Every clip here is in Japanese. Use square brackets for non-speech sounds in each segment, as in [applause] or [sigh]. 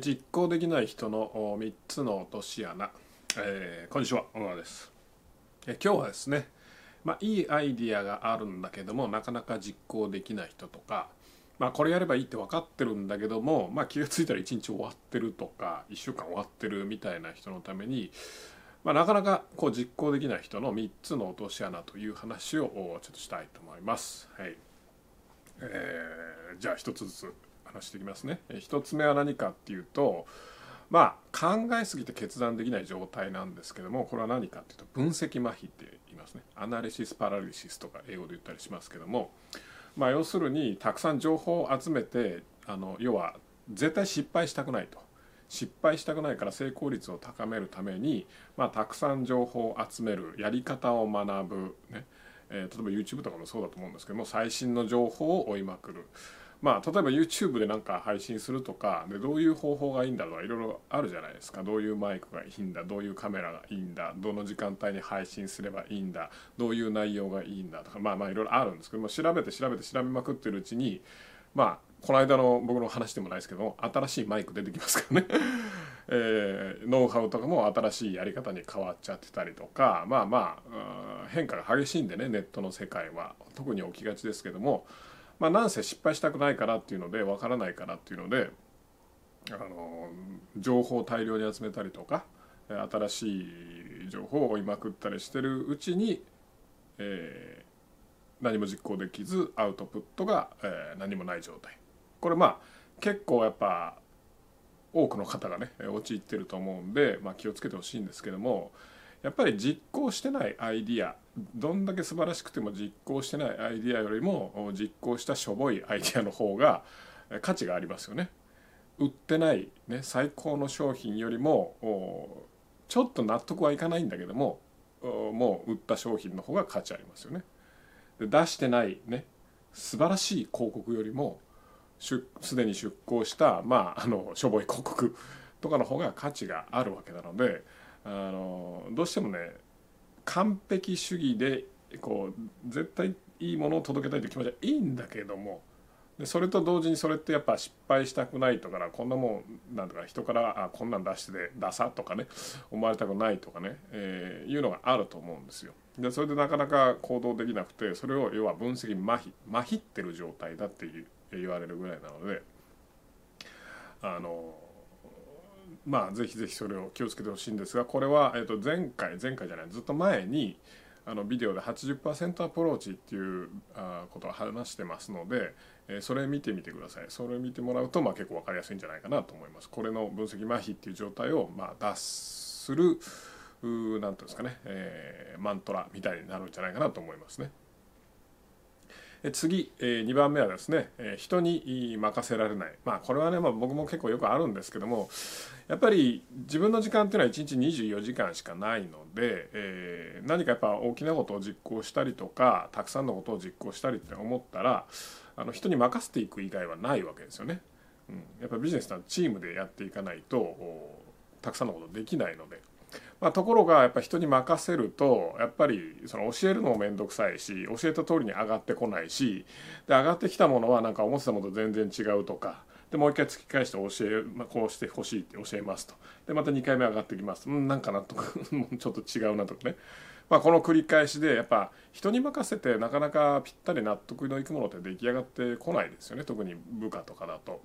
実行できない人の3つの落とし穴、えー、こんにちは小川です。え今日はですね、まあ、いいアイディアがあるんだけどもなかなか実行できない人とか、まあ、これやればいいって分かってるんだけども、まあ、気が付いたら1日終わってるとか1週間終わってるみたいな人のために、まあ、なかなかこう実行できない人の3つの落とし穴という話をちょっとしたいと思います。はい。えー、じゃあ1つずつ。話していきますね。1つ目は何かっていうとまあ考えすぎて決断できない状態なんですけどもこれは何かっていうと分析麻痺って言いますねアナリシスパラリシスとか英語で言ったりしますけどもまあ要するにたくさん情報を集めてあの要は絶対失敗したくないと失敗したくないから成功率を高めるために、まあ、たくさん情報を集めるやり方を学ぶ、ねえー、例えば YouTube とかもそうだと思うんですけども最新の情報を追いまくる。まあ、例えば YouTube でなんか配信するとかでどういう方法がいいんだとかいろいろあるじゃないですか。どういうマイクがいいんだどういうカメラがいいんだどの時間帯に配信すればいいんだどういう内容がいいんだとかまあまあいろいろあるんですけども調べて調べて調べまくってるうちにまあこの間の僕の話でもないですけども新しいマイク出てきますからね。[laughs] えー、ノウハウとかも新しいやり方に変わっちゃってたりとかまあまあ変化が激しいんでねネットの世界は。特に起きがちですけどもまあ、なんせ失敗したくないからっていうのでわからないからっていうのであの情報を大量に集めたりとか新しい情報を追いまくったりしてるうちに、えー、何も実行できずアウトプットが、えー、何もない状態。これまあ結構やっぱ多くの方がね陥ってると思うんで、まあ、気をつけてほしいんですけどもやっぱり実行してないアイディアどんだけ素晴らしくても実行してないアイディアよりも実行したしょぼいアイディアの方が価値がありますよね。売ってない、ね、最高の商品よりもちょっと納得はいかないんだけどももう売った商品の方が価値ありますよね。で出してないね素晴らしい広告よりもすでに出稿した、まあ、あのしょぼい広告とかの方が価値があるわけなのであのどうしてもね完璧主義でこう絶対いいものを届けたいという気持ちはいいんだけどもでそれと同時にそれってやっぱ失敗したくないとかこんなもんなんとか人からあこんなん出してでダサとかね思われたくないとかね、えー、いうのがあると思うんですよ。でそれでなかなか行動できなくてそれを要は分析麻痺麻痺ってる状態だっていう言われるぐらいなのであのまあぜひぜひそれを気をつけてほしいんですがこれは、えー、と前回前回じゃないずっと前にあのビデオで80%アプローチっていうあことを話してますので、えー、それ見てみてくださいそれ見てもらうと、まあ、結構分かりやすいんじゃないかなと思いますこれの分析麻痺っていう状態を、まあ、脱する何ていうんですかね、えー、マントラみたいになるんじゃないかなと思いますね。次、え2番目はですね、え人に任せられないまあこれはね、まあ、僕も結構よくあるんですけどもやっぱり自分の時間っていうのは1日24時間しかないので、えー、何かやっぱ大きなことを実行したりとかたくさんのことを実行したりって思ったらあの人に任せていく以外はないわけですよね。うん、やっぱビジネスはチームでやっていかないとたくさんのことできないので。まあ、ところがやっぱ人に任せるとやっぱりその教えるのも面倒くさいし教えた通りに上がってこないしで上がってきたものはなんか思ってたものと全然違うとかでもう一回突き返して教え、まあ、こうしてほしいって教えますと。でまた2回目上がってきます。うんなんか納得 [laughs] ちょっと違うなとかね、まあ、この繰り返しでやっぱ人に任せてなかなかぴったり納得のいくものって出来上がってこないですよね。特に部下とかだと。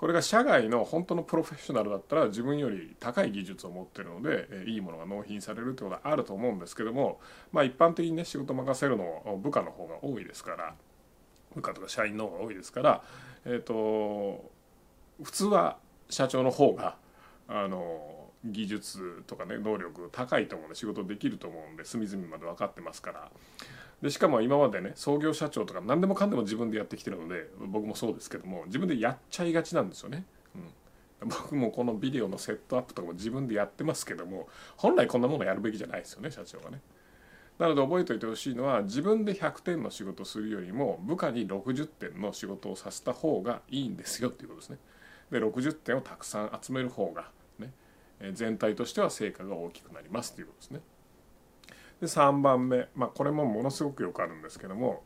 これが社外の本当のプロフェッショナルだったら自分より高い技術を持ってるのでいいものが納品されるってことはあると思うんですけども、まあ、一般的にね仕事任せるの部下の方が多いですから部下とか社員の方が多いですから、えーと、普通は社長の方があの技術とかね能力高いと思うんで仕事できると思うんで隅々まで分かってますから。でしかも今までね創業社長とか何でもかんでも自分でやってきてるので僕もそうですけども自分でやっちゃいがちなんですよね。うん、僕もこのビデオのセットアップとかも自分でやってますけども本来こんなものやるべきじゃないですよね社長がね。なので覚えておいてほしいのは自分で100点の仕事をするよりも部下に60点の仕事をさせた方がいいんですよっていうことですね。で60点をたくさん集める方がね全体としては成果が大きくなりますということですね。で3番目、まあ、これもものすごくよくあるんですけども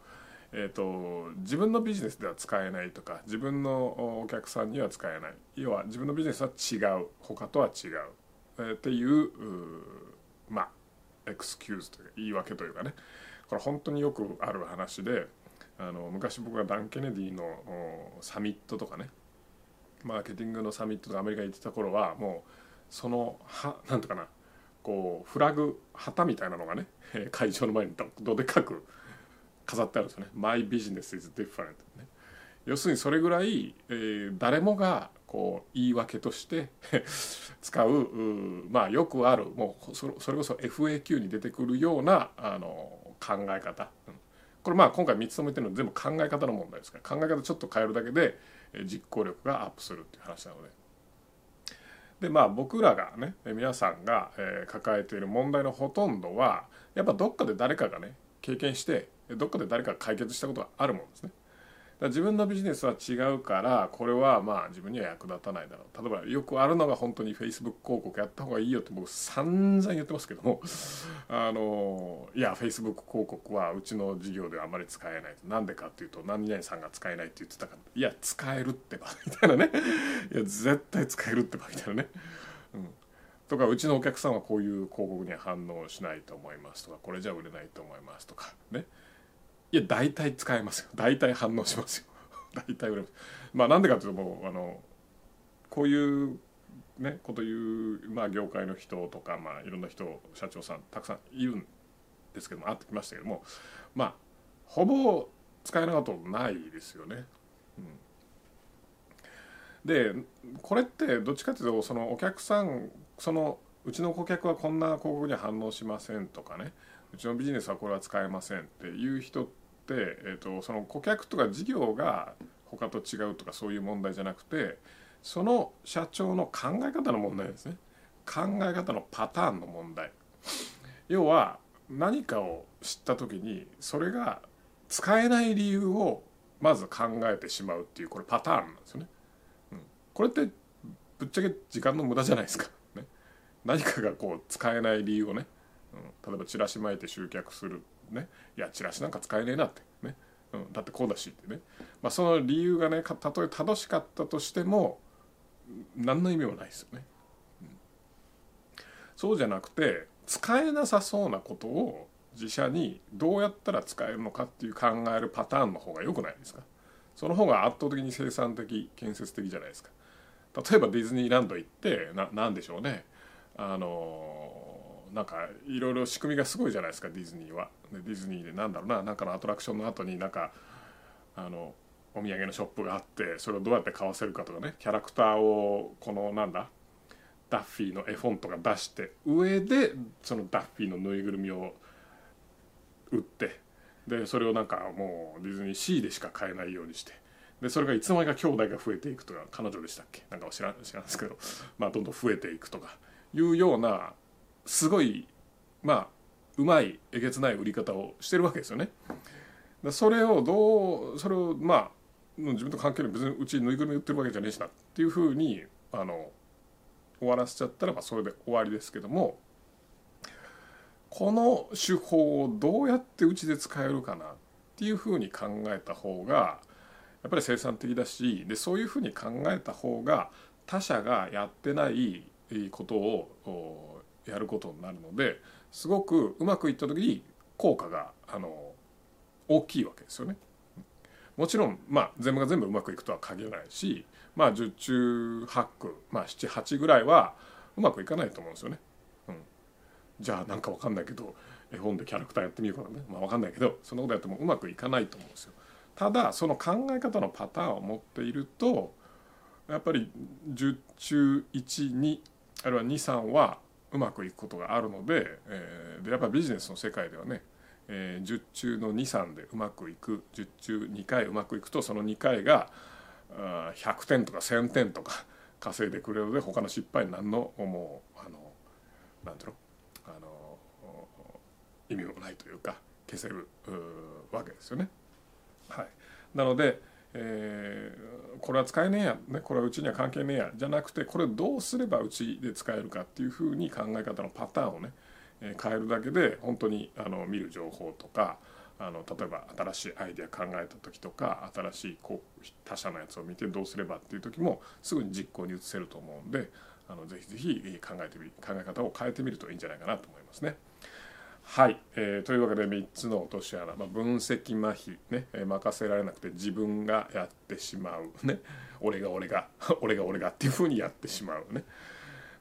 えーと、自分のビジネスでは使えないとか自分のお客さんには使えない。要は自分のビジネスは違う。他とは違う、えー、っていうまあエクスキューズというか言い訳というかね。これ本当によくある話であの昔僕がダン・ケネディのサミットとかねマーケティングのサミットとかアメリカ行ってた頃はもうそのはなんとかなこうフラグ旗みたいなのがね会場の前にどでかく飾ってあるんですよね「My business is different」ね。要するにそれぐらい、えー、誰もがこう言い訳として使うまあよくあるもうそれこそ FAQ に出てくるようなあの考え方、うん、これまあ今回3つとも言ってるのは全部考え方の問題ですから考え方ちょっと変えるだけで実行力がアップするっていう話なので。でまあ僕らがね皆さんが、え抱えている問題のほとんどはやっぱどっかで誰かがね経験してどっかで誰かが解決したことがあるもんですね。自分のビジネスは違うからこれはまあ自分には役立たないだろう。例えばよくあるのが本当に Facebook 広告やった方がいいよって僕散々言ってますけどもあのいや Facebook 広告はうちの事業ではあまり使えないなんでかっていうと何々さんが使えないって言ってたから。いや使えるってば。[laughs] みたいなね。いや絶対使えるってば。みたいなね、うん、とかうちのお客さんはこういう広告には反応しないと思いますとかこれじゃ売れないと思いますとかね。いや大体使えますよ。大体反応しますよ。[laughs] 大体売れますまあなんでかというともうあのこういうねこと言う、まあ、業界の人とか、まあ、いろんな人社長さんたくさんいるんですけども会ってきましたけどもまあほぼ使えなかったことないですよね。うん、でこれってどっちかというとそのお客さんそのうちの顧客はこんな広告には反応しませんとかねうちのビジネスはこれは使えませんっていう人、えーと、その顧客とか事業が他と違うとかそういう問題じゃなくてその社長の考え方の問題ですね。考え方のパターンの問題。要は何かを知った時にそれが使えない理由をまず考えてしまうっていうこれパターンなんですよね、うん、これってぶっちゃけ時間の無駄じゃないですか、ね、何かがこう使えない理由をね。うん、例えばチラシ巻いて集客する。ね。いやチラシなんか使えねえなってね、うん、だってこうだしってね、まあ、その理由がねたとえ正しかったとしても何の意味もないですよね、うん、そうじゃなくて使えなさそうなことを自社にどうやったら使えるのかっていう考えるパターンの方が良くないですか。その方が圧倒的に生産的建設的じゃないですか。例えばディズニーランド行ってな何でしょうね。あのなんかいろいろ仕組みがすごいじゃないですかディズニーは。でディズニーでなんだろうななんかのアトラクションの後になんかあのお土産のショップがあってそれをどうやって買わせるかとかねキャラクターをこのなんだダッフィーの絵本とか出して上でそのダッフィーのぬいぐるみを売ってでそれをなんかもうディズニーシーでしか買えないようにしてでそれがいつの間にか兄弟が増えていくとか彼女でしたっけ？なんか知らん知らんですけどまあどんどん増えていくとかいうようなすごいまあうまいえげつない売り方をしてるわけですよね。それをどうそれをまあ自分と関係ない別にうちぬいぐるみ売ってるわけじゃねえしなっていうふうにあの終わらせちゃったらまあそれで終わりですけどもこの手法をどうやってうちで使えるかなっていうふうに考えた方がやっぱり生産的だしでそういうふうに考えた方が他者がやってないことをやることになるのですごくうまくいった時に効果があの大きいわけですよね。もちろん、まあ、全部が全部うまくいくとは限らないし、まあ、十中八九、まあ、78ぐらいはうまくいかないと思うんですよね。うん、じゃあなんかわかんないけど絵本でキャラクターやってみようかなね、まあ、わかんないけどそんなことやってもうまくいかないと思うんですよ。ただその考え方のパターンを持っているとやっぱり10中12あるいは23はうまくいくことがあるので,、えー、でやっぱビジネスの世界ではね、えー、10中の23でうまくいく10中2回うまくいくとその2回が100点とか1,000点とか稼いでくれるので他の失敗に何のもうあのなんていうのあの意味もないというか消せるわけですよね。はい、なのでえー、これは使えねえや、ね、これはうちには関係ねえやじゃなくてこれどうすればうちで使えるかっていうふうに考え方のパターンをね、えー、変えるだけで本当にあの見る情報とかあの例えば新しいアイデア考えた時とか新しいこう他社のやつを見てどうすればっていう時もすぐに実行に移せると思うんであのぜひぜひ考えてみ考え方を変えてみるといいんじゃないかなと思いますね。はい、えー、というわけで3つの落とし穴、まあ、分析麻痺。ね、えー、任せられなくて自分がやってしまう。ね。俺が俺が。[laughs] 俺が俺が。っていうふうにやってしまう。ね。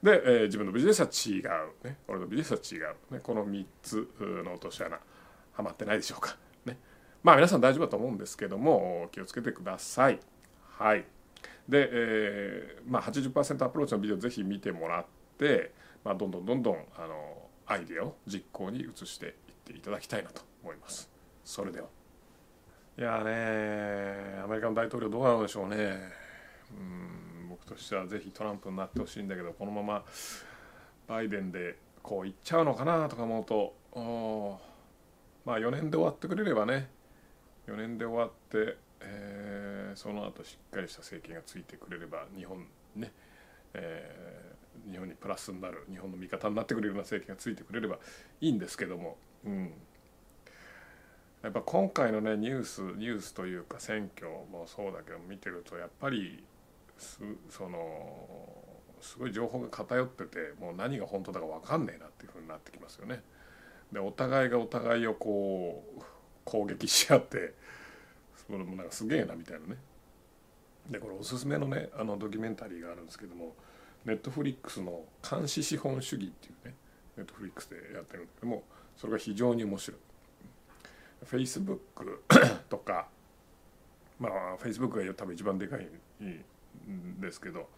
で、えー、自分のビジネスは違う、ね、俺のビジネスは違う、ね、この3つの落とし穴。はまってないでしょうか、ね、まあ皆さん大丈夫だと思うんですけども気をつけてください。はい。で、えーまあ80、80%アプローチのビデオぜひ見てもらって、まあ、どんどんどんどんあのアイデアを実行に移していっていただきたいなと思います。それでは。いやねアメリカの大統領どうなのでしょうね。うん僕としてはぜひトランプになってほしいんだけどこのままバイデンでこういっちゃうのかなとか思うとまあ4年で終わってくれればね。4年で終わって、えー、その後しっかりした政権がついてくれれば日本ね、えー、日本にプラスになる日本の味方になってくれるような政権がついてくれればいいんですけども、うん、やっぱ今回のねニュースニュースというか選挙もそうだけど見てるとやっぱりそのすごい情報が偏っててもう何が本当だか分かんねえなっていうふうになってきますよね。でお互いがお互いをこう攻撃し合ってそれもなんかすげえなみたいなね。でこれおすすめのねあのドキュメンタリーがあるんですけどもネットフリックスの「監視資本主義」っていうねネットフリックスでやってるんだけどもそれが非常に面白い。フェイスブックとかまあフェイスブックが多分一番でかいんですけど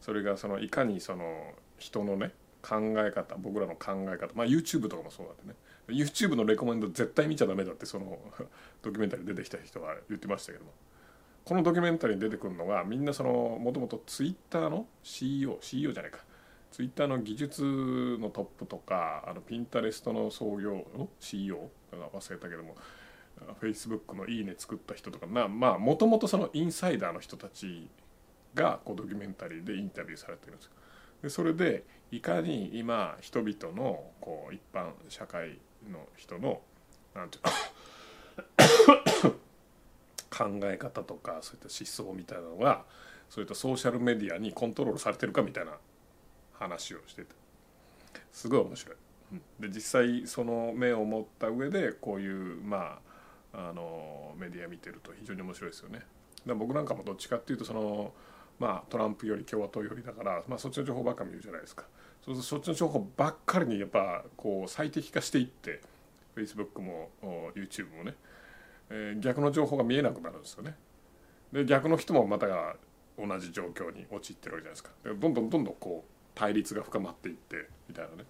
それがそのいかにその人のね考え方僕らの考え方まあ YouTube とかもそうだってね YouTube のレコメンド絶対見ちゃダメだってその [laughs] ドキュメンタリー出てきた人は言ってましたけどもこのドキュメンタリーに出てくるのがみんなそのもともと Twitter の CEO CEO じゃないか Twitter の技術のトップとかあのピンタレストの創業の CEO 忘れたけども Facebook の「いいね」作った人とかまあもともとそのインサイダーの人たちがこうドキュメンタリーでインタビューされてるんですよ。でそれでいかに今人々のこう一般社会の人のなんていうの考え方とかそういった思想みたいなのがそういったソーシャルメディアにコントロールされてるかみたいな話をしててすごい面白い。で実際その目を持った上でこういうまああのメディア見てると非常に面白いですよね。だ僕なんかもどっちかっていうとそのまあ、トランプより共和党よりだから、まあ、そっちの情報ばっか見るじゃないですかそうするとそっちの情報ばっかりにやっぱこう最適化していって Facebook も YouTube もね、えー、逆の情報が見えなくなるんですよね。で逆の人もまた同じ状況に陥ってるわけじゃないですか。でどんどんどんどんこう対立が深まっていってみたいなね。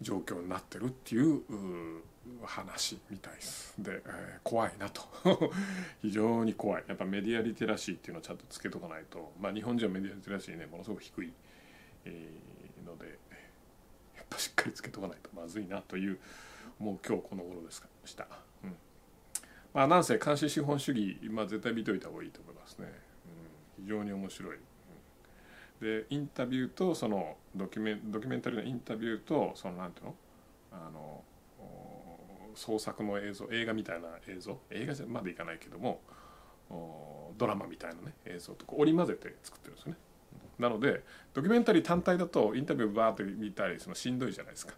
状況になってるっていう話みたいです。で、えー、怖いなと。[laughs] 非常に怖い。やっぱメディアリテラシーっていうのをちゃんとつけとかないと。まあ日本人はメディアリテラシーねものすごく低い、えー、のでやっぱしっかりつけとかないとまずいなというもう今日この頃ですかした、うん、まあなんせ監視資本主義、まあ、絶対見といた方がいいと思いますね、うん、非常に面白い、でインタビューとそのドキュメンドキュメンタリーのインタビューとそのなんていうの？あの創作の映像映画みたいな映像？映画までいかないけどもドラマみたいなね映像と織り交ぜて作ってるんですよね。なのでドキュメンタリー単体だとインタビューバーって見たりそのしんどいじゃないですか。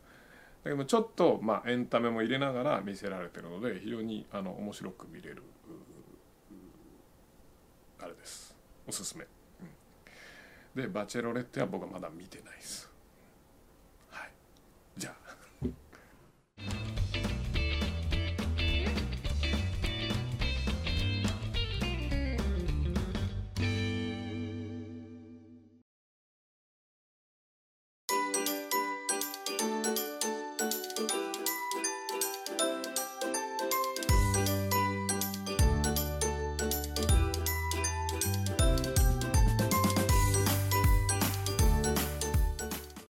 だけどちょっとまあエンタメも入れながら見せられてるので非常にあの面白く見れるあれですおすすめ。うんで「バチェロレッテ」は僕はまだ見てないです。